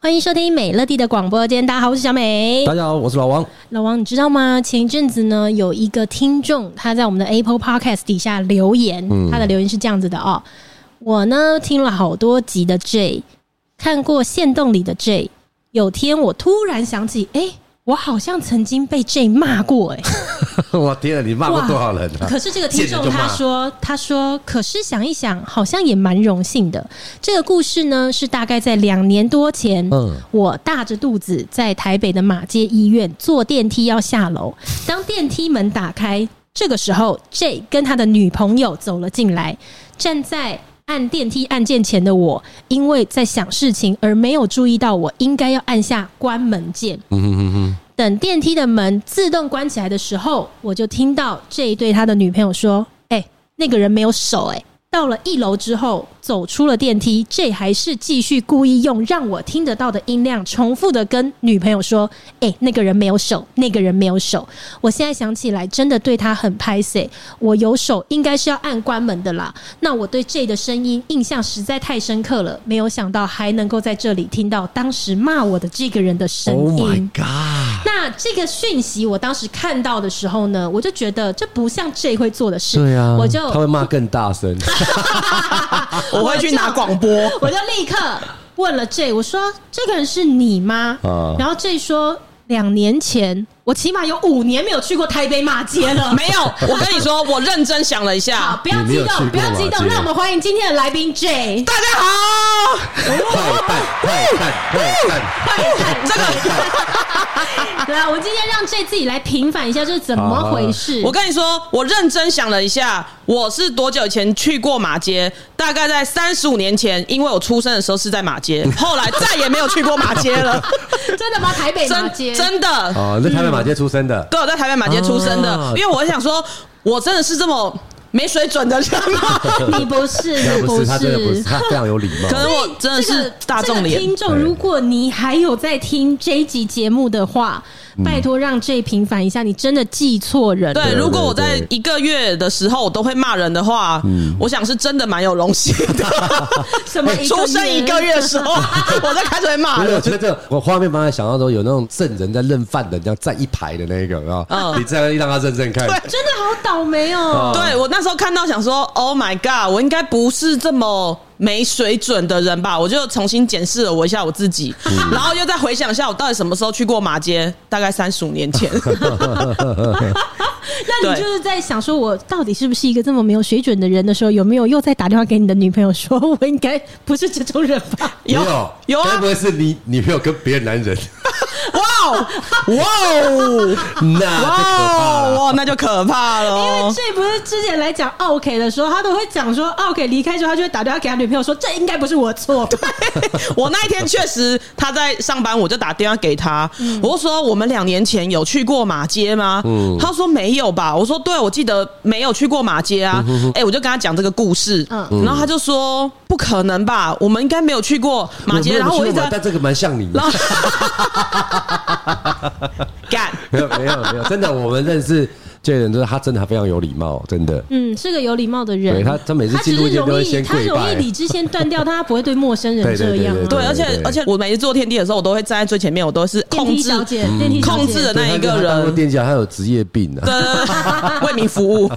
欢迎收听美乐蒂的广播间，大家好，我是小美。大家好，我是老王。老王，你知道吗？前一阵子呢，有一个听众他在我们的 Apple Podcast 底下留言，嗯、他的留言是这样子的哦。我呢听了好多集的 J，看过线洞里的 J，有天我突然想起，哎。我好像曾经被 J 骂过哎！我天啊，你骂过多少人啊？可是这个听众他说，他说，可是想一想，好像也蛮荣幸的。这个故事呢，是大概在两年多前，嗯，我大着肚子在台北的马街医院坐电梯要下楼，当电梯门打开，这个时候 J 跟他的女朋友走了进来，站在。按电梯按键前的我，因为在想事情而没有注意到，我应该要按下关门键。等电梯的门自动关起来的时候，我就听到这一对他的女朋友说：“哎，那个人没有手。”哎。到了一楼之后，走出了电梯，J 还是继续故意用让我听得到的音量，重复的跟女朋友说：“哎、欸，那个人没有手，那个人没有手。”我现在想起来，真的对他很拍谢。我有手，应该是要按关门的啦。那我对 J 的声音印象实在太深刻了，没有想到还能够在这里听到当时骂我的这个人的声音。Oh my god！那这个讯息我当时看到的时候呢，我就觉得这不像 J 会做的事。对啊，我就他会骂更大声。我会去拿广播，我就立刻问了 J，我说：“这个人是你吗？”然后 J 说：“两年前，我起码有五年没有去过台北马街了。”没有，我跟你说，我认真想了一下，好，不要激动，不要激动，那我们欢迎今天的来宾 J。大家好，快看，快看，快看，快看，这个。对啊，我们今天让 J 自己来平反一下，这是怎么回事？我跟你说，我认真想了一下，我是多久以前去过马街？大概在三十五年前，因为我出生的时候是在马街，后来再也没有去过马街了。真的吗？台北马街？真的？哦，在台北马街出生的？对，我在台北马街出生的。因为我想说，我真的是这么。没水准的人吗？你不是，你不是，他真的不是，他非常有礼貌。可能我真的是大众的。听众，如果你还有在听这一集节目的话。拜托，让 J 平反一下，你真的记错人了。对，如果我在一个月的时候我都会骂人的话，嗯，我想是真的蛮有荣幸的。什么？出生一个月的时候，我在开始会骂人。我觉得这我画面帮他想到说，有那种证人在认犯的，这样站一排的那个啊，嗯，你这样让他认真看，对，真的好倒霉哦。对，我那时候看到想说，Oh my God，我应该不是这么。没水准的人吧，我就重新检视了我一下我自己，嗯、然后又再回想一下我到底什么时候去过马街，大概三十五年前。那你就是在想说，我到底是不是一个这么没有水准的人的时候，有没有又在打电话给你的女朋友说，我应该不是这种人吧？有有，有啊，该不会是你女朋友跟别的男人？哇哇哦，那哇哇，那就可怕了。因为这不是之前来讲 OK 的时候，他都会讲说 OK 离开之后，他就会打电话给他女朋友说，这应该不是我错。对，我那一天确实他在上班，我就打电话给他，我就说我们两年前有去过马街吗？他说没有吧。我说对，我记得没有去过马街啊。哎，我就跟他讲这个故事，嗯然后他就说不可能吧，我们应该没有去过马街。然后我一直但这个蛮像你的。干没有没有没有，真的，我们认识这个人，就是他真的他非常有礼貌，真的。嗯，是个有礼貌的人。对他，他每次进入都会先跪拜。他容易理智先断掉，他不会对陌生人这样。对，而且而且我每次坐电梯的时候，我都会站在最前面，我都是控制电梯控制的那一个人。电梯小姐他有职业病啊，对，为民服务。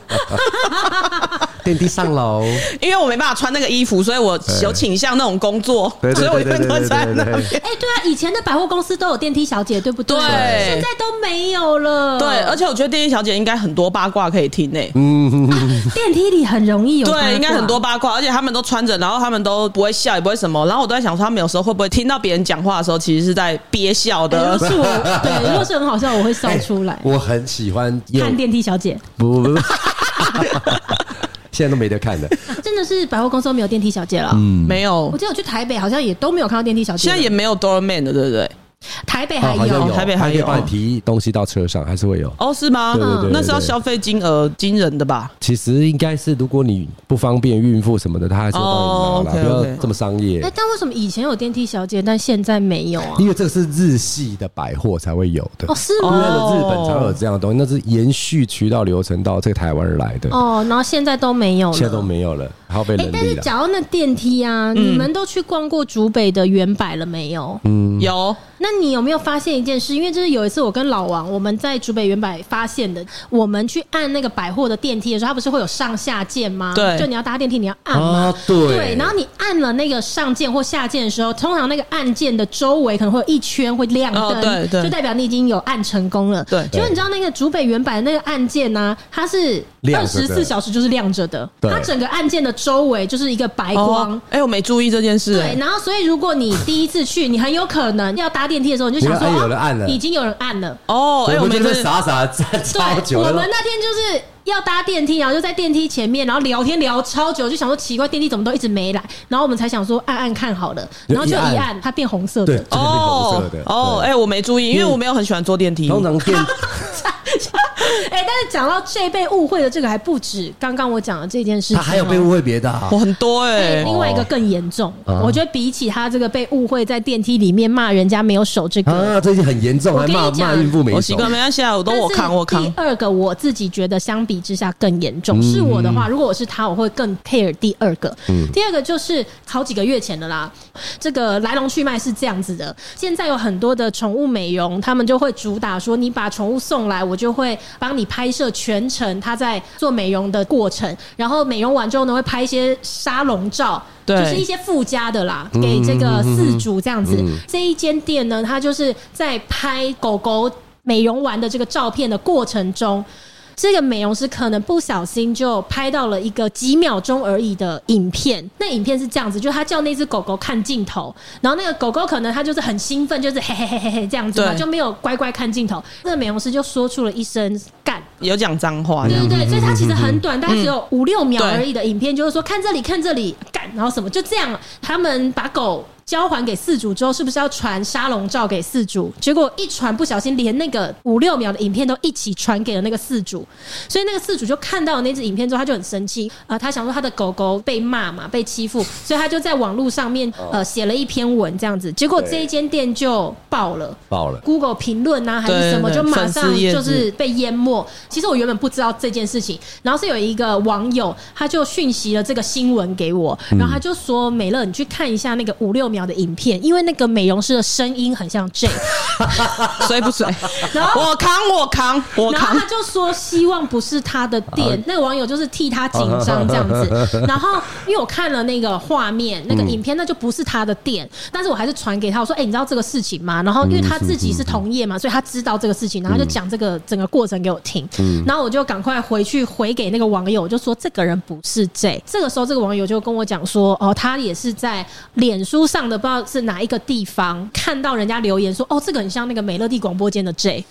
电梯上楼，因为我没办法穿那个衣服，所以我有倾向那种工作，所以我一般都在那边。哎，对啊，以前的百货公司都有电梯小姐，对不对？对，现在都没有了。对，而且我觉得电梯小姐应该很多八卦可以听诶。嗯，电梯里很容易有对，应该很多八卦，而且他们都穿着，然后他们都不会笑，也不会什么。然后我都在想说，他们有时候会不会听到别人讲话的时候，其实是在憋笑的。是我 对，如果是很好笑，我会笑出来。我很喜欢看电梯小姐。不不不。现在都没得看的，真的是百货公司都没有电梯小姐了。嗯，没有。我记得我去台北，好像也都没有看到电梯小姐。现在也没有 doorman 的，对不对？台北还有，台北还有帮你提东西到车上，还是会有。哦，是吗？对对对，那是要消费金额惊人的吧？其实应该是，如果你不方便孕妇什么的，他还是会帮你拿啦，不要这么商业。哎，但为什么以前有电梯小姐，但现在没有啊？因为这个是日系的百货才会有的。哦，是吗？因为日本才有这样的东西，那是延续渠道流程到这个台湾而来的。哦，然后现在都没有了，现在都没有了，耗费人力了。但是讲到那电梯啊，你们都去逛过竹北的原百了没有？嗯，有。那你有没有发现一件事？因为这是有一次我跟老王，我们在竹北原百发现的，我们去按那个百货的电梯的时候，它不是会有上下键吗？对，就你要搭电梯，你要按吗？啊、对，对。然后你按了那个上键或下键的时候，通常那个按键的周围可能会有一圈会亮灯，哦、对对，就代表你已经有按成功了。对。结果你知道那个竹北原版的那个按键呢？它是二十四小时就是亮着的，它整个按键的周围就是一个白光。哎、哦欸，我没注意这件事。对。然后，所以如果你第一次去，你很有可能要搭电梯的时候，你就想说。有人按了，已经有人按了哦！哎，我们就是傻傻的站超久。我们那天就是要搭电梯，然后就在电梯前面，然后聊天聊超久，就想说奇怪，电梯怎么都一直没来，然后我们才想说按按看好了，然后就一按，它变红色的。哦哦，哎，我没注意，因为我没有很喜欢坐电梯。通常电 哎，但是讲到这被误会的这个还不止，刚刚我讲的这件事情，他还有被误会别的，我很多哎。另外一个更严重，我觉得比起他这个被误会在电梯里面骂人家没有手这个，啊，这些很严重，还骂骂孕妇没守。我习惯没关系啊，我都我扛我扛。第二个我自己觉得相比之下更严重，是我的话，如果我是他，我会更 care 第二个。第二个就是好几个月前的啦，这个来龙去脉是这样子的。现在有很多的宠物美容，他们就会主打说，你把宠物送来，我就会帮你拍摄全程他在做美容的过程，然后美容完之后呢，会拍一些沙龙照，对，就是一些附加的啦，给这个四主这样子。这一间店呢，它就是在拍狗狗美容完的这个照片的过程中。这个美容师可能不小心就拍到了一个几秒钟而已的影片，那影片是这样子，就他叫那只狗狗看镜头，然后那个狗狗可能他就是很兴奋，就是嘿嘿嘿嘿嘿这样子嘛，就没有乖乖看镜头。那个美容师就说出了一声“干”，有讲脏话，对对对，所以它其实很短，大概只有五六秒而已的影片，就是说看这里看这里干，然后什么就这样，他们把狗。交还给四主之后，是不是要传沙龙照给四主？结果一传不小心，连那个五六秒的影片都一起传给了那个四主，所以那个四主就看到了那只影片之后，他就很生气啊、呃！他想说他的狗狗被骂嘛，被欺负，所以他就在网络上面呃写了一篇文这样子。结果这一间店就爆了，爆了，Google 评论啊还是什么，就马上就是被淹没。其实我原本不知道这件事情，然后是有一个网友他就讯息了这个新闻给我，然后他就说：“美乐，你去看一下那个五六秒。”的影片，因为那个美容师的声音很像 J，水 不水？然后我扛，我扛，我扛。然后他就说希望不是他的店，那个网友就是替他紧张这样子。然后因为我看了那个画面，那个影片，那就不是他的店，但是我还是传给他，我说：“哎，你知道这个事情吗？”然后因为他自己是同业嘛，所以他知道这个事情，然后就讲这个整个过程给我听。然后我就赶快回去回给那个网友，我就说这个人不是 J。这个时候，这个网友就跟我讲说：“哦，他也是在脸书上。”不知道是哪一个地方看到人家留言说，哦，这个很像那个美乐蒂广播间的 J。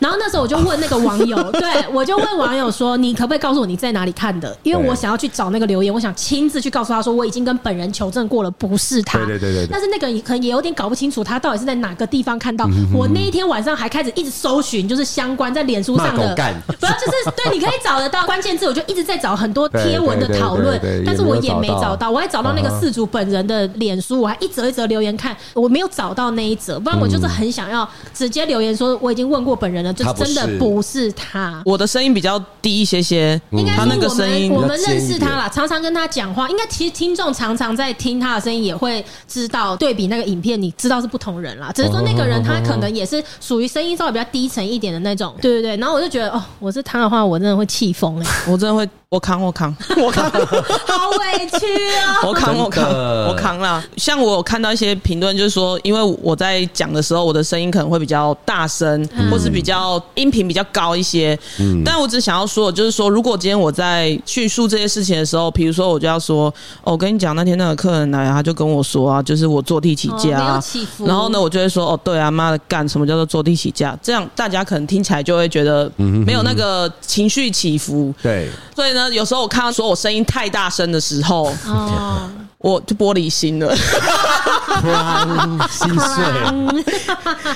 然后那时候我就问那个网友，对，我就问网友说：“你可不可以告诉我你在哪里看的？因为我想要去找那个留言，我想亲自去告诉他说我已经跟本人求证过了，不是他。”对对对对。但是那个人可能也有点搞不清楚他到底是在哪个地方看到。我那一天晚上还开始一直搜寻，就是相关在脸书上的，不要就是对，你可以找得到关键字，我就一直在找很多贴文的讨论，但是我也没找到。我还找到那个事主本人的脸书，我还一则一则留言看，我没有找到那一则，不然我就是很想要直接留言说我已经问过。本人呢，就真的不是他。我的声音比较低一些些，应该是我们我们认识他啦，常常跟他讲话。应该其实听众常常在听他的声音，也会知道对比那个影片，你知道是不同人啦。只是说那个人他可能也是属于声音稍微比较低沉一点的那种。对对对，然后我就觉得哦，我是他的话，我真的会气疯哎，我真的会。我扛，我扛，我扛，好委屈啊！我扛，我扛，我扛啦。像我有看到一些评论，就是说，因为我在讲的时候，我的声音可能会比较大声，或是比较音频比较高一些。嗯，但我只想要说，就是说，如果今天我在叙述这些事情的时候，比如说，我就要说，哦，我跟你讲，那天那个客人来，他就跟我说啊，就是我坐地起价，啊，然后呢，我就会说，哦，对啊，妈的，干什么叫做坐地起价？这样大家可能听起来就会觉得没有那个情绪起伏。对，所以呢。有时候我看到说我声音太大声的时候，哦，我就玻璃心了。心碎。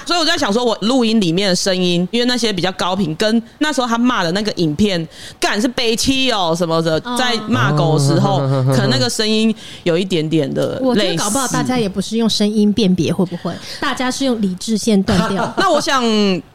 所以我在想说，我录音里面的声音，因为那些比较高频，跟那时候他骂的那个影片，干是悲戚哦什么的，在骂狗的时候，可能那个声音有一点点的类似。我觉得搞不好大家也不是用声音辨别，会不会？大家是用理智线断掉。那我想。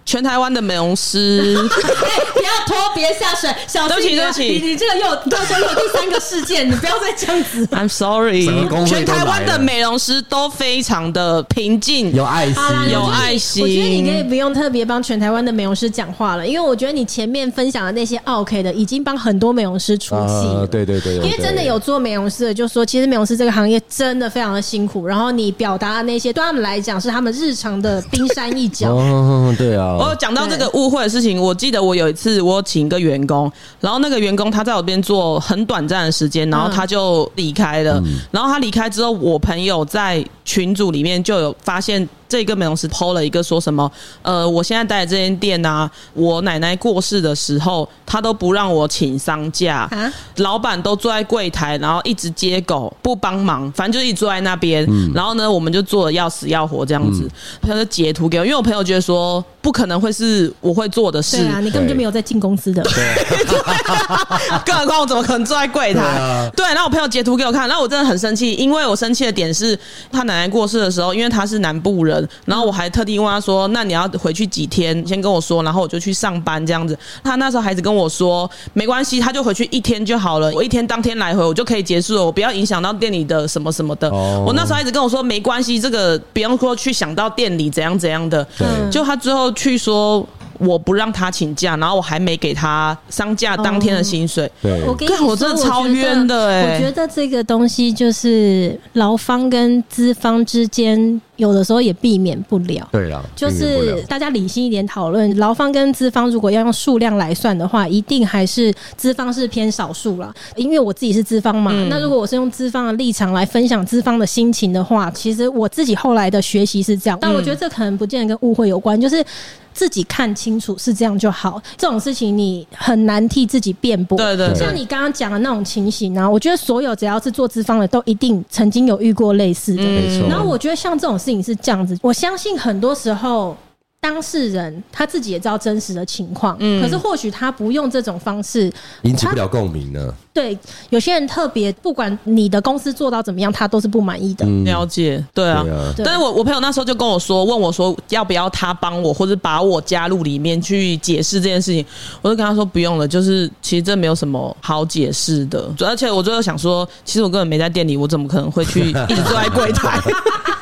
全台湾的美容师，要拖，别下水，小心！对不起，你你这个又到时候有第三个事件，你不要再这样子。I'm sorry。全台湾的美容师都非常的平静，有爱心，有爱心。我觉得你可以不用特别帮全台湾的美容师讲话了，因为我觉得你前面分享的那些 OK 的，已经帮很多美容师出气了。对对对，因为真的有做美容师的，就说其实美容师这个行业真的非常的辛苦，然后你表达的那些对他们来讲是他们日常的冰山一角。哦，对啊。我讲到这个误会的事情，我记得我有一次我请一个员工，然后那个员工他在我边做很短暂的时间，然后他就离开了。然后他离开之后，我朋友在群组里面就有发现。这个美容师 PO 了一个说什么？呃，我现在待的这间店啊，我奶奶过世的时候，他都不让我请丧假，啊、老板都坐在柜台，然后一直接狗，不帮忙，反正就一直坐在那边。嗯、然后呢，我们就做的要死要活这样子。他、嗯、就截图给我，因为我朋友觉得说不可能会是我会做的事。对啊，你根本就没有在进公司的。对，更何况我怎么可能坐在柜台？对，然后我朋友截图给我看，然后我真的很生气，因为我生气的点是他奶奶过世的时候，因为他是南部人。然后我还特地问他说：“那你要回去几天？先跟我说，然后我就去上班这样子。”他那时候孩子跟我说：“没关系，他就回去一天就好了。我一天当天来回，我就可以结束了，我不要影响到店里的什么什么的。”我那时候孩子跟我说：“没关系，这个不用说去想到店里怎样怎样的。”就他最后去说。我不让他请假，然后我还没给他丧假当天的薪水。对，我跟你说，我真的超冤的哎！我觉得这个东西就是劳方跟资方之间，有的时候也避免不了。对啊，就是大家理性一点讨论，劳方跟资方如果要用数量来算的话，一定还是资方是偏少数了。因为我自己是资方嘛，嗯、那如果我是用资方的立场来分享资方的心情的话，其实我自己后来的学习是这样，但我觉得这可能不见得跟误会有关，就是。自己看清楚是这样就好，这种事情你很难替自己辩驳。对对，像你刚刚讲的那种情形呢，我觉得所有只要是做资方的，都一定曾经有遇过类似的。没错。然后我觉得像这种事情是这样子，我相信很多时候。当事人他自己也知道真实的情况，嗯，可是或许他不用这种方式引起不了共鸣呢。对，有些人特别，不管你的公司做到怎么样，他都是不满意的。嗯、了解，对啊。对啊，但是我我朋友那时候就跟我说，问我说要不要他帮我，或者把我加入里面去解释这件事情。我就跟他说不用了，就是其实这没有什么好解释的。而且我最后想说，其实我根本没在店里，我怎么可能会去一直坐在柜台？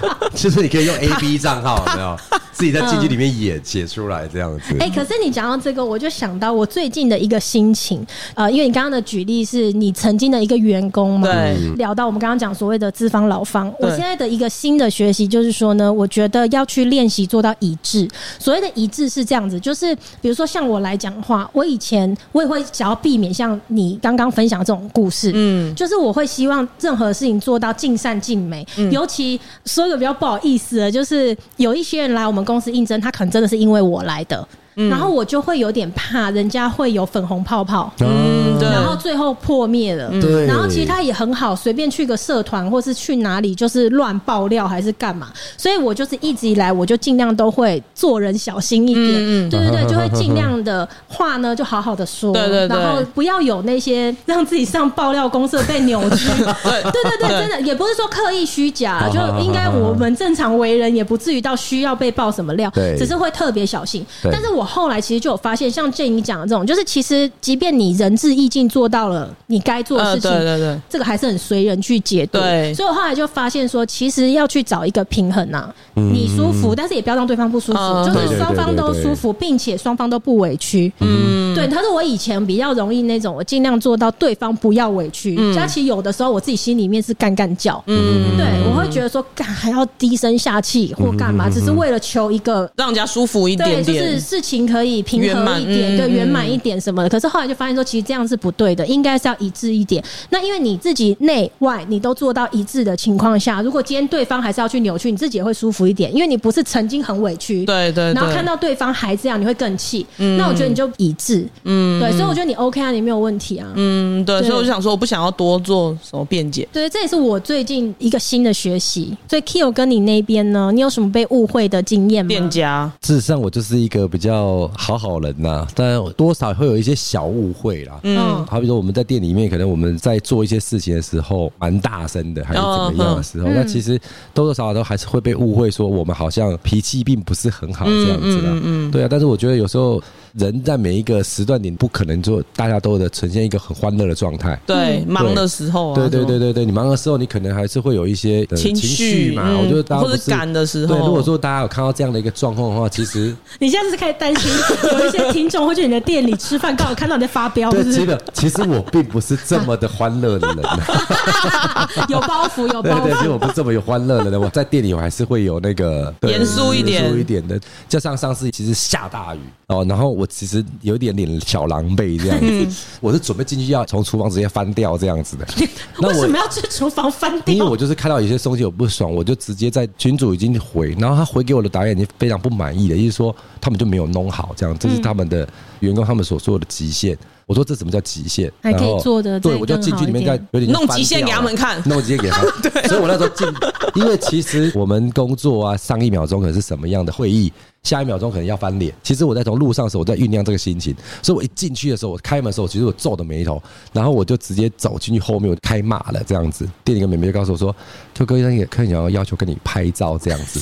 其实你可以用 A B 账号，有没有？自己在进去里面也写出来这样子。哎、欸，可是你讲到这个，我就想到我最近的一个心情。呃，因为你刚刚的举例是你曾经的一个员工嘛，对。聊到我们刚刚讲所谓的资方老方，我现在的一个新的学习就是说呢，我觉得要去练习做到一致。所谓的一致是这样子，就是比如说像我来讲的话，我以前我也会想要避免像你刚刚分享的这种故事，嗯，就是我会希望任何事情做到尽善尽美。嗯、尤其说一比较不好意思的，就是有一些人来我们。公司应征，他可能真的是因为我来的。嗯、然后我就会有点怕，人家会有粉红泡泡，嗯，对，然后最后破灭了，对。然后其实他也很好，随便去个社团或是去哪里，就是乱爆料还是干嘛。所以我就是一直以来，我就尽量都会做人小心一点，嗯，对对对，就会尽量的话呢，就好好的说，对对对，然后不要有那些让自己上爆料公社被扭曲，对。对对对，真的也不是说刻意虚假，就应该我们正常为人也不至于到需要被爆什么料，对，只是会特别小心。但是我。后来其实就有发现，像 Jay 你讲的这种，就是其实即便你仁至义尽做到了你该做的事情，对对对，这个还是很随人去解读。对，所以我后来就发现说，其实要去找一个平衡呐，你舒服，但是也不要让对方不舒服，就是双方都舒服，并且双方都不委屈。嗯，对。他说我以前比较容易那种，我尽量做到对方不要委屈。嗯，其实有的时候我自己心里面是干干叫。嗯，对，我会觉得说干还要低声下气或干嘛，只是为了求一个让人家舒服一点对，就是事情。可以平和一点，对，圆满一点什么的。可是后来就发现说，其实这样是不对的，应该是要一致一点。那因为你自己内外你都做到一致的情况下，如果今天对方还是要去扭曲，你自己也会舒服一点，因为你不是曾经很委屈，对对。然后看到对方还这样，你会更气。那我觉得你就一致，嗯，对，所以我觉得你 OK 啊，你没有问题啊。嗯，对，对所以我就想说，我不想要多做什么辩解。对，这也是我最近一个新的学习。所以 Kio 跟你那边呢，你有什么被误会的经验吗？店家，事实上我就是一个比较好好人呐、啊，但多少会有一些小误会啦。嗯，好比说我们在店里面，可能我们在做一些事情的时候蛮大声的，还是怎么样的时候，那、嗯、其实多多少少都还是会被误会说我们好像脾气并不是很好这样子的。嗯，嗯，嗯，对啊，但是我觉得有时候。人在每一个时段点不可能做，大家都的呈现一个很欢乐的状态。对，忙的时候啊，对对对对对，你忙的时候，你可能还是会有一些情绪嘛。我觉得大家或者赶的时候，对，如果说大家有看到这样的一个状况的话，其实 你现在是开始担心有一些听众会去你的店里吃饭，刚好看到你在发飙。对，其实其实我并不是这么的欢乐的人，有包袱，有包袱。对对，其实我不是这么有欢乐的人，我在店里我还是会有那个严肃一点、严肃一点的。加上上次其实下大雨哦，然后我其实有点。点点小狼狈这样子，我是准备进去要从厨房直接翻掉这样子的。为什么要去厨房翻掉？因为我就是看到有些东西我不爽，我就直接在群主已经回，然后他回给我的导演已经非常不满意的，意思说他们就没有弄好，这样这是他们的员工他们所说的极限。我说这怎么叫极限？还可以做的，对，我就进去里面再有点弄极限给他们看，弄极限给他们。对，所以我那时候进，因为其实我们工作啊，上一秒钟可能是什么样的会议，下一秒钟可能要翻脸。其实我在从路上的时候，我在酝酿这个心情，所以我一进去的时候，我开门的时候，其实我皱的眉头，然后我就直接走进去后面，我就开骂了这样子。店里的妹妹就告诉我说：“就哥，那个客人要要求跟你拍照这样子。”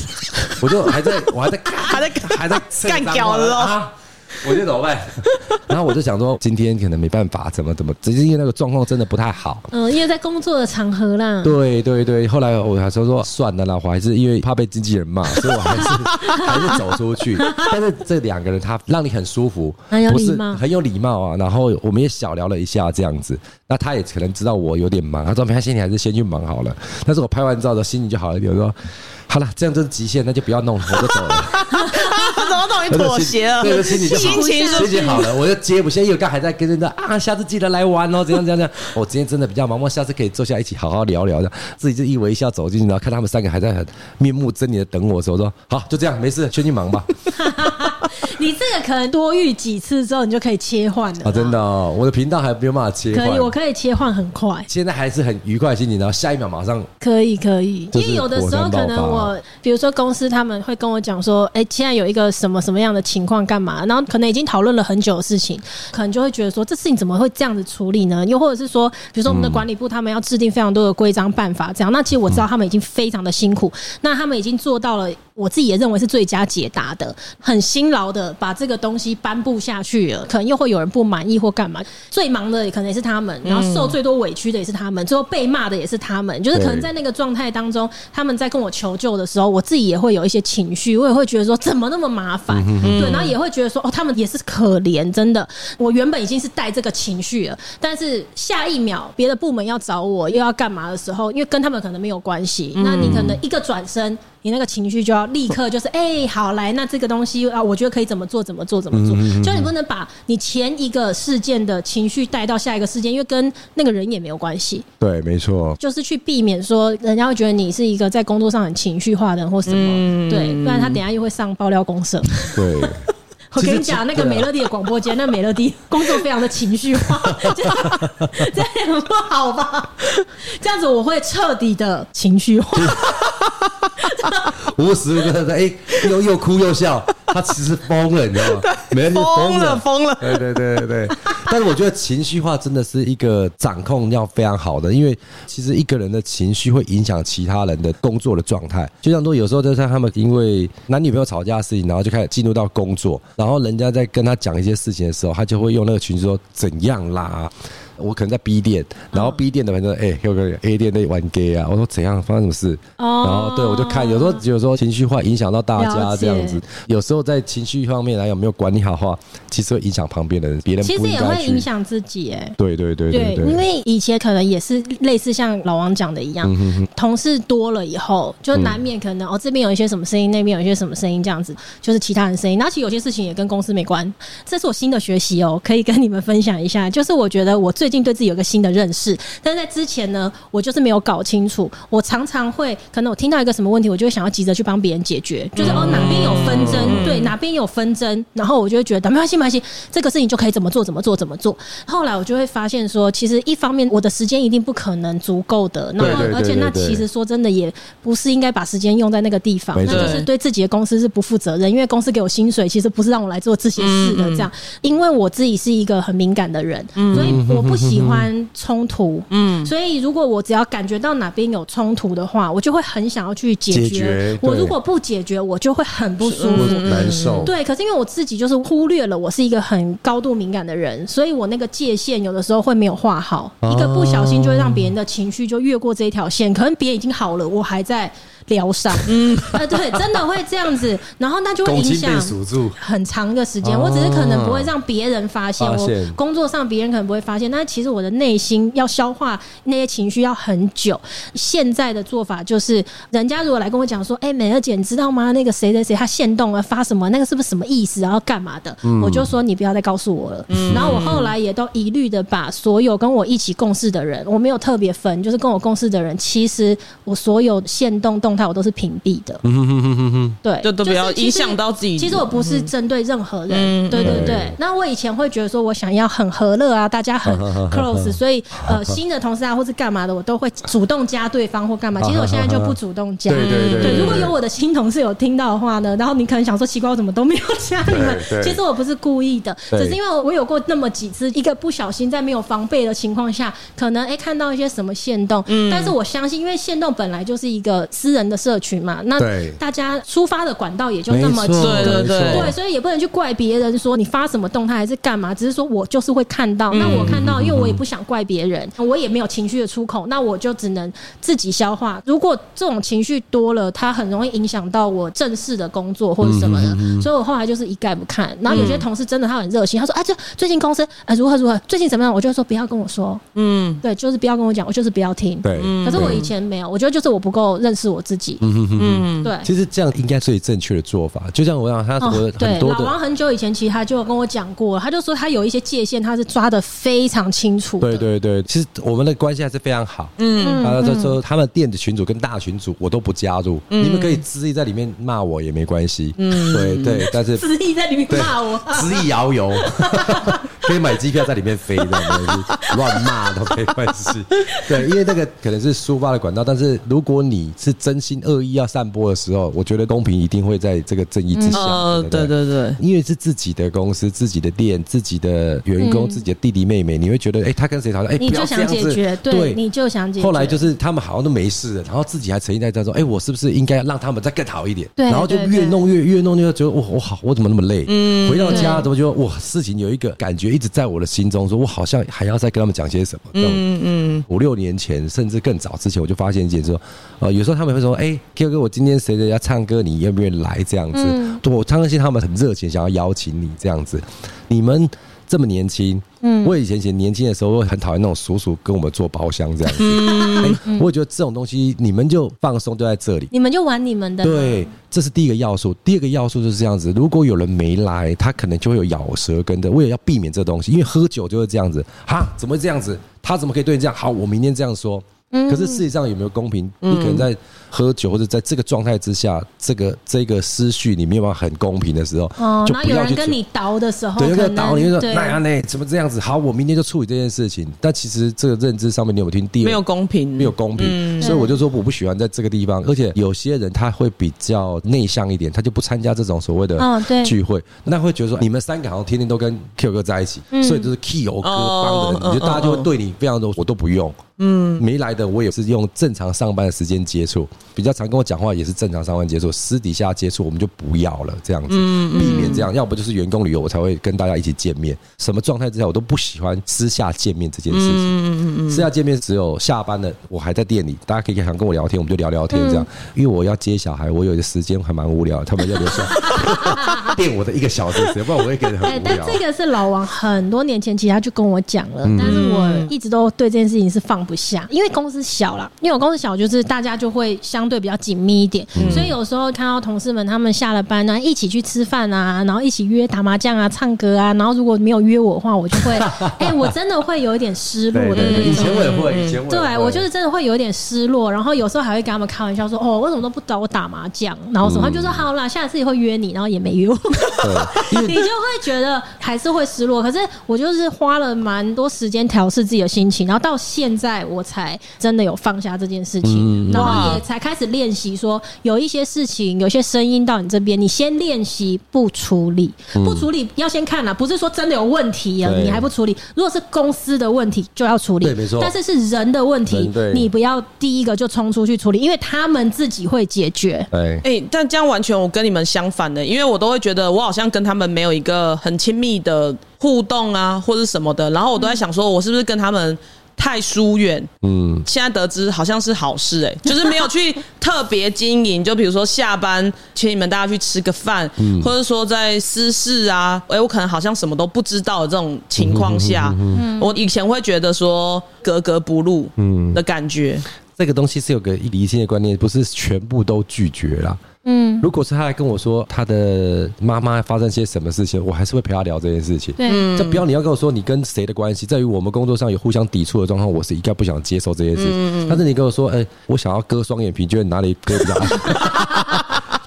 我就还在我还在还在 还在干屌的哦。我就怎么办？然后我就想说，今天可能没办法，怎么怎么，只是因为那个状况真的不太好。嗯，因为在工作的场合啦。对对对，后来我还说说算了啦，我还是因为怕被经纪人骂，所以我还是 还是走出去。但是这两个人他让你很舒服，很有礼貌，很有礼貌啊。然后我们也小聊了一下这样子，那他也可能知道我有点忙，他说没关系，你还是先去忙好了。但是我拍完照的心情就好了一点，我说好了，这样就是极限，那就不要弄了，我就走了。怎么等于妥协了？对，心情就好，心情好了，我就接不下。因为我刚还在跟人家啊，下次记得来玩哦，怎样怎样怎样。我今天真的比较忙，我下次可以坐下一起好好聊聊的。自己就一微笑走进去，然后看他们三个还在很面目狰狞的等我的时候，说好，就这样，没事，先去忙吧。你这个可能多遇几次之后，你就可以切换了。啊，真的哦，我的频道还没有办法切换。可以，我可以切换很快。现在还是很愉快的心情，然后下一秒马上可以可以。因为有的时候可能我，比如说公司他们会跟我讲说，哎，现在有一个什么什什么样的情况，干嘛？然后可能已经讨论了很久的事情，可能就会觉得说，这事情怎么会这样子处理呢？又或者是说，比如说我们的管理部他们要制定非常多的规章办法，这样。那其实我知道他们已经非常的辛苦，那他们已经做到了。我自己也认为是最佳解答的，很辛劳的把这个东西颁布下去了，可能又会有人不满意或干嘛。最忙的也可能也是他们，然后受最多委屈的也是他们，最后被骂的也是他们。就是可能在那个状态当中，他们在跟我求救的时候，我自己也会有一些情绪，我也会觉得说怎么那么麻烦，对，然后也会觉得说哦，他们也是可怜，真的。我原本已经是带这个情绪了，但是下一秒别的部门要找我又要干嘛的时候，因为跟他们可能没有关系，那你可能一个转身。你那个情绪就要立刻就是哎、欸，好来，那这个东西啊，我觉得可以怎么做，怎么做，怎么做。就你不能把你前一个事件的情绪带到下一个事件，因为跟那个人也没有关系。对，没错。就是去避免说人家会觉得你是一个在工作上很情绪化的人或什么。嗯、对，不然他等下又会上爆料公社。对。我跟你讲，那个美乐蒂的广播间，那美乐蒂工作非常的情绪化，这样这样很不好吧？这样子我会彻底的情绪化。无时无刻在哎，又又哭又笑，他其实疯了，你知道吗？美乐蒂疯了，疯了。对对对对对。但是我觉得情绪化真的是一个掌控要非常好的，因为其实一个人的情绪会影响其他人的工作的状态。就像说，有时候就像他们因为男女朋友吵架的事情，然后就开始进入到工作。然后人家在跟他讲一些事情的时候，他就会用那个群说怎样啦。我可能在 B 店，然后 B 店的反正哎，有个 A 店在玩 gay 啊。我说怎样？发生什么事？然后对我就看，有时候有时候情绪化影响到大家这样子。有时候在情绪方面来有没有管理好的话，其实会影响旁边的人，别人其实也会影响自己。哎，对对对对对，因为以前可能也是类似像老王讲的一样，同事多了以后，就难免可能哦这边有一些什么声音，那边有一些什么声音，这样子就是其他人声音。那其实有些事情也跟公司没关，这是我新的学习哦，可以跟你们分享一下。就是我觉得我最最近对自己有个新的认识，但是在之前呢，我就是没有搞清楚。我常常会可能我听到一个什么问题，我就会想要急着去帮别人解决，就是哦哪边有纷争，对哪边有纷争，然后我就会觉得没关系没关系，这个事情就可以怎么做怎么做怎么做。后来我就会发现说，其实一方面我的时间一定不可能足够的，然后而且那其实说真的也不是应该把时间用在那个地方，那就是对。自己的公司是不负责任，因为公司给我薪水，其实不是让我来做这些事的。这样，因为我自己是一个很敏感的人，所以我不喜欢冲突。嗯，所以如果我只要感觉到哪边有冲突的话，我就会很想要去解决。我如果不解决，我就会很不舒服、难受。对，可是因为我自己就是忽略了，我是一个很高度敏感的人，所以我那个界限有的时候会没有画好，一个不小心就会让别人的情绪就越过这一条线。可能别人已经好了，我还在。疗伤，嗯，呃，对，真的会这样子，然后那就会影响很长的时间。我只是可能不会让别人发现，我工作上别人可能不会发现，但其实我的内心要消化那些情绪要很久。现在的做法就是，人家如果来跟我讲说，哎，美乐姐，你知道吗？那个谁谁谁他限动了发什么？那个是不是什么意思？然后干嘛的？我就说你不要再告诉我了。然后我后来也都一律的把所有跟我一起共事的人，我没有特别分，就是跟我共事的人，其实我所有限动动。我都是屏蔽的，对，就都不要影响到自己。其实我不是针对任何人，对对对。那我以前会觉得说，我想要很和乐啊，大家很 close，所以 呃，新的同事啊，或是干嘛的，我都会主动加对方或干嘛。其实我现在就不主动加，对对对。如果有我的新同事有听到的话呢，然后你可能想说，奇怪，我怎么都没有加你们？其实我不是故意的，只是因为我有过那么几次，一个不小心在没有防备的情况下，可能哎看到一些什么线动，但是我相信，因为线动本来就是一个私人的社群嘛，那大家出发的管道也就那么几个，对对对，所以也不能去怪别人说你发什么动态还是干嘛，只是说我就是会看到，那我看到，因为我也不想怪别人，我也没有情绪的出口，那我就只能自己消化。如果这种情绪多了，它很容易影响到我正式的工作或者什么的，所以我后来就是一概不看。然后有些同事真的他很热心，他说啊，这最近公司啊如何如何，最近怎么样？我就说不要跟我说，嗯，对，就是不要跟我讲，我就是不要听。对，可是我以前没有，我觉得就是我不够认识我自己。嗯，对，其实这样应该最正确的做法。就像我讲，他我很多老王很久以前其实他就跟我讲过，他就说他有一些界限，他是抓的非常清楚。对对对，其实我们的关系还是非常好。嗯，他就说他们店的群组跟大群组我都不加入，你们可以恣意在里面骂我也没关系。嗯，对对，但是恣意在里面骂我，恣意遨游，可以买机票在里面飞，这样子乱骂都没关系。对，因为那个可能是抒发的管道，但是如果你是真心恶意要散播的时候，我觉得公平一定会在这个正义之下。嗯、对对对，因为是自己的公司、自己的店、自己的员工、嗯、自己的弟弟妹妹，你会觉得，哎、欸，他跟谁吵架？哎、欸，你就想解决，对，对你就想解决。后来就是他们好像都没事了，然后自己还沉浸在这说，哎、欸，我是不是应该让他们再更好一点？对，然后就越弄越越弄越觉得，我，我好，我怎么那么累？嗯，回到家怎么觉得，哇，事情有一个感觉一直在我的心中，说我好像还要再跟他们讲些什么？嗯嗯，五六年前甚至更早之前，我就发现一件事，说，呃，有时候他们会说，哎、欸，Q 哥，我今天谁谁要唱歌，你愿不愿意来？这样子，嗯、我相信他们很热情，想要邀请你这样子。你们这么年轻，嗯，我以前以前年轻的时候，我很讨厌那种叔叔跟我们做包厢这样子。嗯欸、我觉得这种东西，你们就放松就在这里，你们就玩你们的。对，这是第一个要素。第二个要素就是这样子，如果有人没来，他可能就会有咬舌根的。为了要避免这东西，因为喝酒就是这样子。哈，怎么会这样子？他怎么可以对你这样？好，我明天这样说。可是事实上有没有公平？你可能在喝酒或者在这个状态之下，这个这个思绪你没有办法很公平的时候，哦，就不要去跟你倒的时候，对，跟你倒，你就说那样呢？怎么这样子？好，我明天就处理这件事情。但其实这个认知上面你有听第二，没有公平，没有公平，所以我就说我不喜欢在这个地方。而且有些人他会比较内向一点，他就不参加这种所谓的聚会，那会觉得说你们三个好像天天都跟 Q 哥在一起，所以就是 Q 哥帮的人，你就大家就会对你非常多，我都不用。嗯，没来的我也是用正常上班的时间接触，比较常跟我讲话也是正常上班接触，私底下接触我们就不要了，这样子，避免这样，要不就是员工旅游我才会跟大家一起见面，什么状态之下我都不喜欢私下见面这件事情。私下见面只有下班了，我还在店里，大家可以想跟我聊天，我们就聊聊天这样，因为我要接小孩，我有的时间还蛮无聊，他们要留下 电我的一个小时时间，不然我会觉得很无聊。但这个是老王很多年前其实他就跟我讲了，但是我一直都对这件事情是放。不下，因为公司小了，因为我公司小，就是大家就会相对比较紧密一点，嗯、所以有时候看到同事们他们下了班呢，一起去吃饭啊，然后一起约打麻将啊、唱歌啊，然后如果没有约我的话，我就会，哎、欸，我真的会有一点失落的。以前我也会，以前我对我就是真的会有点失落，然后有时候还会跟他们开玩笑说，哦，为什么都不找我打麻将？然后什么，他就说好啦，下次也会约你，然后也没约我，你就会觉得还是会失落。可是我就是花了蛮多时间调试自己的心情，然后到现在我才真的有放下这件事情，然后也才开始练习说，有一些事情，有些声音到你这边，你先练习不处理，不处理要先看了，不是说真的有问题啊，你还不处理。如果是公司的问题，就要处理，没错。但是是人的问题，你不要第一个就冲出去处理，因为他们自己会解决。哎，哎，但这样完全我跟你们相反的，因为我都会觉得我好像跟他们没有一个很亲密的互动啊，或者什么的，然后我都在想说，我是不是跟他们。太疏远，嗯，现在得知好像是好事哎、欸，就是没有去特别经营，就比如说下班请你们大家去吃个饭，嗯，或者说在私事啊，哎，我可能好像什么都不知道的这种情况下，嗯，我以前会觉得说格格不入，嗯。的感觉、嗯。这个东西是有个理性的观念，不是全部都拒绝啦。嗯，如果是他来跟我说他的妈妈发生些什么事情，我还是会陪他聊这件事情。对，这不要你要跟我说你跟谁的关系，在于我们工作上有互相抵触的状况，我是一概不想接受这件事情。嗯、但是你跟我说，哎、欸，我想要割双眼皮，觉得哪里割比较好？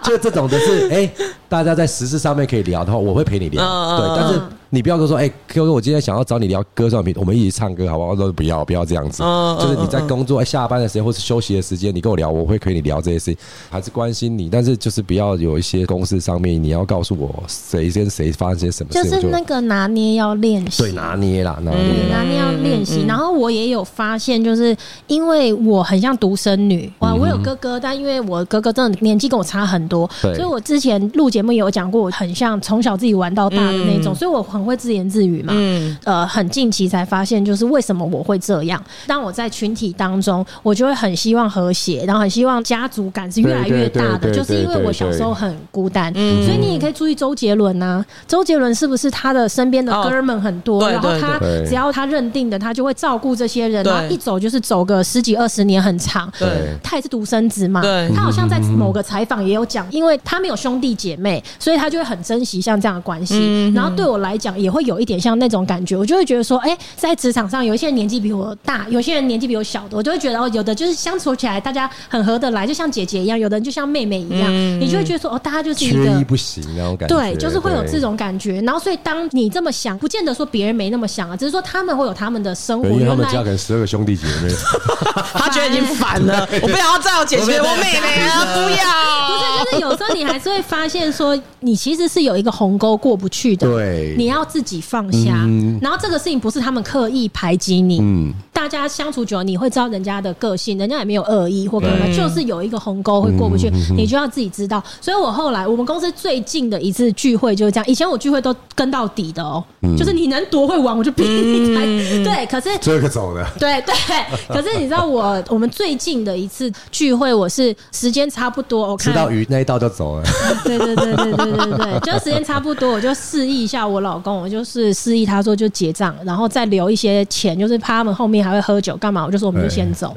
就这种的是，哎、欸，大家在实事上面可以聊的话，我会陪你聊。嗯、对，但是。你不要跟我说，哎、欸，Q 哥，我今天想要找你聊歌唱品，我们一起唱歌，好不好？我说不要，不要这样子。嗯、就是你在工作、下班的时间或是休息的时间，你跟我聊，我会陪你聊这些事情，还是关心你。但是就是不要有一些公司上面，你要告诉我谁跟谁发生些什么事。就是那个拿捏要练习，对，拿捏啦，拿捏，嗯、拿捏要练习。然后我也有发现，就是因为我很像独生女，哇，我有哥哥，但因为我哥哥真的年纪跟我差很多，所以我之前录节目也有讲过，我很像从小自己玩到大的那种，所以我很会自言自语。嗯，呃，很近期才发现，就是为什么我会这样。当我在群体当中，我就会很希望和谐，然后很希望家族感是越来越大的，就是因为我小时候很孤单。嗯，所以你也可以注意周杰伦呐，周杰伦是不是他的身边的哥们很多？然后他只要他认定的，他就会照顾这些人，然后一走就是走个十几二十年，很长。对，他也是独生子嘛。对，他好像在某个采访也有讲，因为他没有兄弟姐妹，所以他就会很珍惜像这样的关系。然后对我来讲，也会有一点像。像那种感觉，我就会觉得说，哎、欸，在职场上，有一些人年纪比我大，有些人年纪比我小的，我就会觉得哦，有的就是相处起来大家很合得来，就像姐姐一样；有的人就像妹妹一样，嗯、你就会觉得说，哦，大家就是一个缺一不行那种感觉，对，就是会有这种感觉。然后，所以当你这么想，不见得说别人没那么想啊，只是说他们会有他们的生活。因为他们家可能十二个兄弟姐妹 他觉得已经烦了，我不想要再有姐姐 我妹妹了，不要。不是，就是有时候你还是会发现说，你其实是有一个鸿沟过不去的，对，你要自己放下，嗯、然后。这个事情不是他们刻意排挤你，嗯，大家相处久了，你会知道人家的个性，人家也没有恶意或干嘛，就是有一个鸿沟会过不去，你就要自己知道。所以我后来我们公司最近的一次聚会就是这样，以前我聚会都跟到底的哦，就是你能多会玩我就逼你才 对。可是这个走的，对对。可是你知道我我们最近的一次聚会，我是时间差不多，我看吃到鱼那一道就走了。对对对对对对对，就时间差不多，我就示意一下我老公，我就是示意他说就结。账，然后再留一些钱，就是怕他们后面还会喝酒干嘛？我就说我们就先走，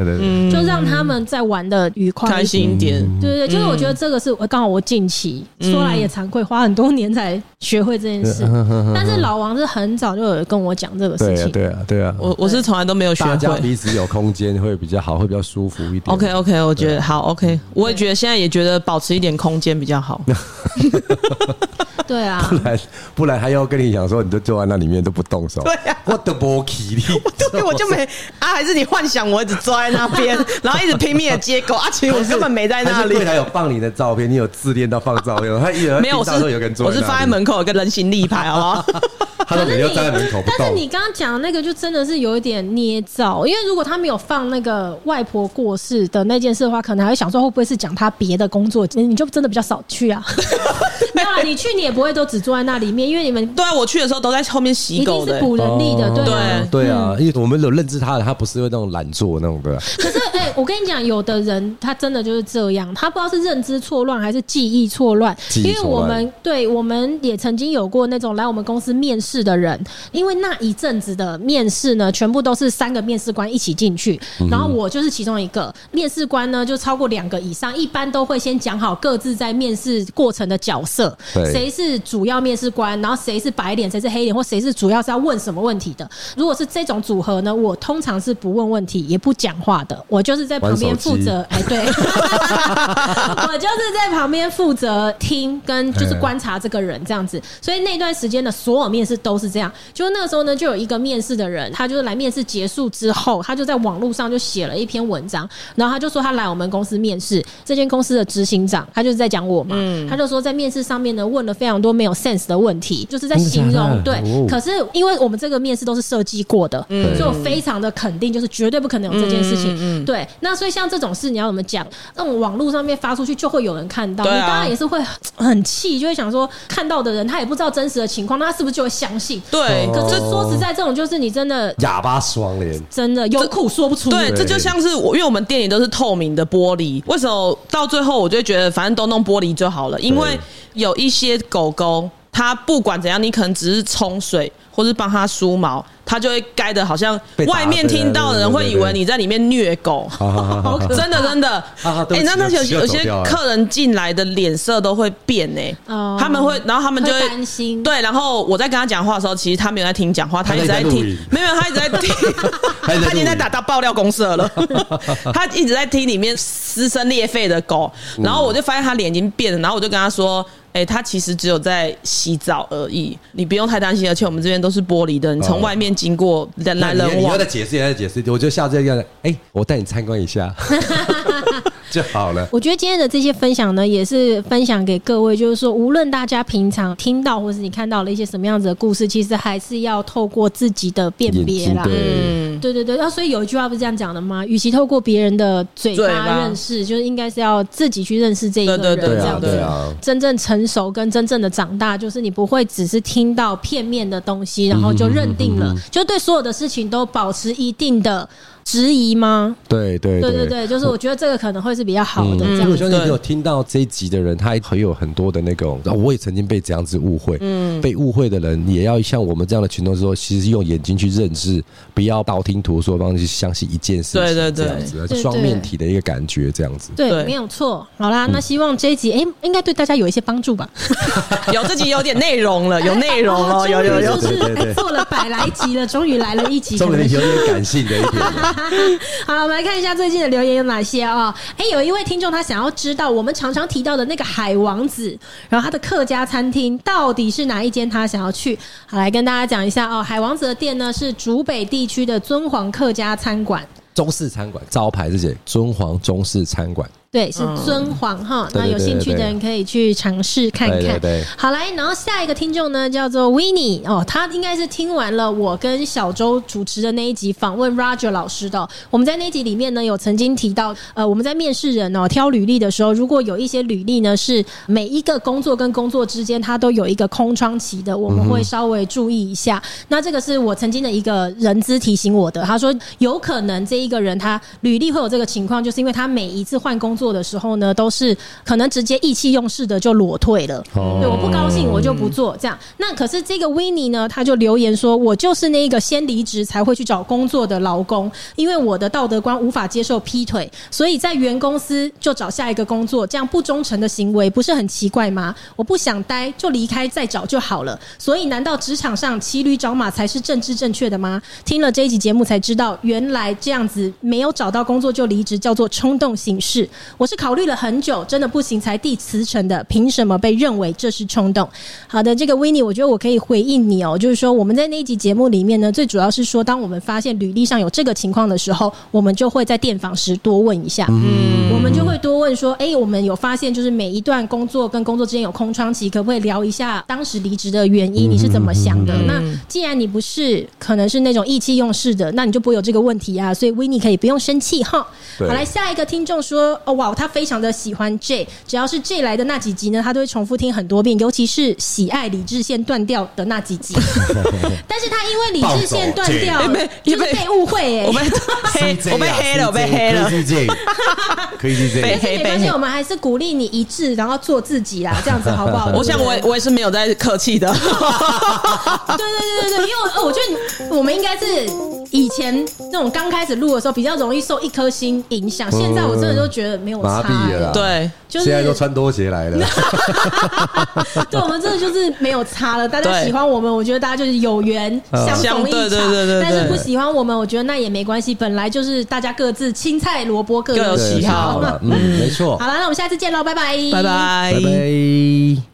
就让他们在玩的愉快、开心一点。对对对，就是我觉得这个是我刚好我近期说来也惭愧，花很多年才学会这件事。但是老王是很早就有跟我讲这个事情。对啊，对啊，我我是从来都没有学会。大家彼此有空间会比较好，会比较舒服一点。OK OK，我觉得好 OK，我也觉得现在也觉得保持一点空间比较好。对啊，不然不然还要跟你讲说，你就坐在那里面都不动手。对啊，我的波奇力，对，我就没啊，还是你幻想我一直坐在那边，然后一直拼命的接狗啊，其实我根本没在那里。柜台有放你的照片，你有自恋到放照片，他一人没有，我是我是放在门口有个人形立牌，好不好？他说你要站在门口，但是你刚刚讲的那个就真的是有一点捏造，因为如果他没有放那个外婆过世的那件事的话，可能还会想说会不会是讲他别的工作，你就真的比较少去啊。没有啊，你去你也不会都只坐在那里面，因为你们对啊，我去的时候都在后面洗狗补人力的，对对啊，因为我们有认知他的，他不是会那种懒做那种的。可是哎，我跟你讲，有的人他真的就是这样，他不知道是认知错乱还是记忆错乱。因为我们对我们也曾经有过那种来我们公司面试的人，因为那一阵子的面试呢，全部都是三个面试官一起进去，然后我就是其中一个。面试官呢，就超过两个以上，一般都会先讲好各自在面试过程的角色，谁是主要面试官，然后谁是白脸，谁是黑脸，或谁是主要是要问什么问题的。如果是这种组合呢，我通常是不问问题，也不讲话的，我就是在旁边负责。哎，对，我就是在旁边负责听跟就是观察这个人这样子。所以那段时间的所有面试都是这样。就那个时候呢，就有一个面试的人，他就是来面试结束之后，他就在网络上就写了一篇文章，然后他就说他来我们公司面试，这间公司的执行长，他就是在讲我嘛，他就说在面试上面呢问了非常多没有 sense 的问题，就是在形容对。可是因为我们这个面试都是设计过的，所以我非常的肯定，就是绝对不可能有这件事情。对，那所以像这种事你要怎么讲？那种网络上面发出去就会有人看到，你当然也是会很气，就会想说看到的人他也不知道真实的情况，那他是不是就会相信？对，可是说实在，这种就是你真的哑巴双脸，真的有苦说不出。对，这就像是我，因为我们店里都是透明的玻璃，为什么到最后我就觉得反正都弄玻璃就好了？因为有一些狗狗，它不管怎样，你可能只是冲水或是帮他梳毛。他就会盖的，好像外面听到的人会以为你在里面虐狗，真的真的。哎，那那有有些客人进来的脸色都会变哎，他们会，然后他们就会担心。对，然后我在跟他讲话的时候，其实他没有在听讲话，他一直在听，没有，他一直在听，他已经在打到爆料公社了，他一直在听里面撕声裂肺的狗，然后我就发现他脸已经变了，然后我就跟他说，哎，他其实只有在洗澡而已，你不用太担心，而且我们这边都是玻璃的，你从外面。经过人来人往，你要再解释，再解释，我就下次这样，哎，我带你参观一下。就好了。我觉得今天的这些分享呢，也是分享给各位，就是说，无论大家平常听到或是你看到了一些什么样子的故事，其实还是要透过自己的辨别啦。嗯，对对对。那所以有一句话不是这样讲的吗？与其透过别人的嘴巴认识，就是应该是要自己去认识这一个人，这样子。真正成熟跟真正的长大，就是你不会只是听到片面的东西，然后就认定了，就对所有的事情都保持一定的。质疑吗？对对对对对，就是我觉得这个可能会是比较好的。这样，我相信有听到这一集的人，他很有很多的那种，我也曾经被这样子误会。嗯，被误会的人也要像我们这样的群众说，其实用眼睛去认知，不要道听途说，帮你相信一件事情。对对对，这样子双面体的一个感觉，这样子。对，没有错。好啦，那希望这一集哎，应该对大家有一些帮助吧？有这集有点内容了，有内容了，有有有，就是做了百来集了，终于来了一集，终于有点感性的一点。好，我们来看一下最近的留言有哪些哦？哎，有一位听众他想要知道我们常常提到的那个海王子，然后他的客家餐厅到底是哪一间？他想要去。好，来跟大家讲一下哦。海王子的店呢是竹北地区的尊皇客家餐馆，中式餐馆招牌是写尊皇中式餐馆。对，是尊皇哈。那有兴趣的人可以去尝试看看。好来，然后下一个听众呢，叫做 Winnie 哦，他应该是听完了我跟小周主持的那一集访问 Roger 老师的。我们在那集里面呢，有曾经提到，呃，我们在面试人哦挑履历的时候，如果有一些履历呢是每一个工作跟工作之间它都有一个空窗期的，我们会稍微注意一下。嗯、那这个是我曾经的一个人资提醒我的，他说有可能这一个人他履历会有这个情况，就是因为他每一次换工做的时候呢，都是可能直接意气用事的就裸退了。对，我不高兴，我就不做这样。那可是这个 Winnie 呢，他就留言说：“我就是那个先离职才会去找工作的劳工，因为我的道德观无法接受劈腿，所以在原公司就找下一个工作。这样不忠诚的行为不是很奇怪吗？我不想待就离开再找就好了。所以难道职场上骑驴找马才是政治正确的吗？听了这一集节目才知道，原来这样子没有找到工作就离职叫做冲动行事。我是考。”虑了很久，真的不行才递辞呈的，凭什么被认为这是冲动？好的，这个 Winnie，我觉得我可以回应你哦，就是说我们在那一集节目里面呢，最主要是说，当我们发现履历上有这个情况的时候，我们就会在电访时多问一下，嗯，我们就会多问说，哎，我们有发现就是每一段工作跟工作之间有空窗期，可不可以聊一下当时离职的原因？你是怎么想的？那既然你不是可能是那种意气用事的，那你就不会有这个问题啊。所以 Winnie 可以不用生气哈。好，来下一个听众说，哦，哇，他非常的喜欢 J，只要是 J 来的那几集呢，他都会重复听很多遍，尤其是喜爱理智线断掉的那几集。但是他因为理智线断掉，就是被误会哎，我被黑，我被黑了，我被黑了，可以是这样，被黑，没关系，我们还是鼓励你一致，然后做自己啦，这样子好不好？我想我我也是没有在客气的。对对对对对，因为我觉得我们应该是以前那种刚开始录的时候比较容易受一颗心影响，现在我真的都觉得没有差。对，就是现在都穿拖鞋来了。对，我们真的就是没有差了。大家喜欢我们，我觉得大家就是有缘相逢一场。对对对，但是不喜欢我们，我觉得那也没关系。本来就是大家各自青菜萝卜各有喜好。嗯，没错。好了，那我们下次见喽，拜拜，拜拜，拜拜。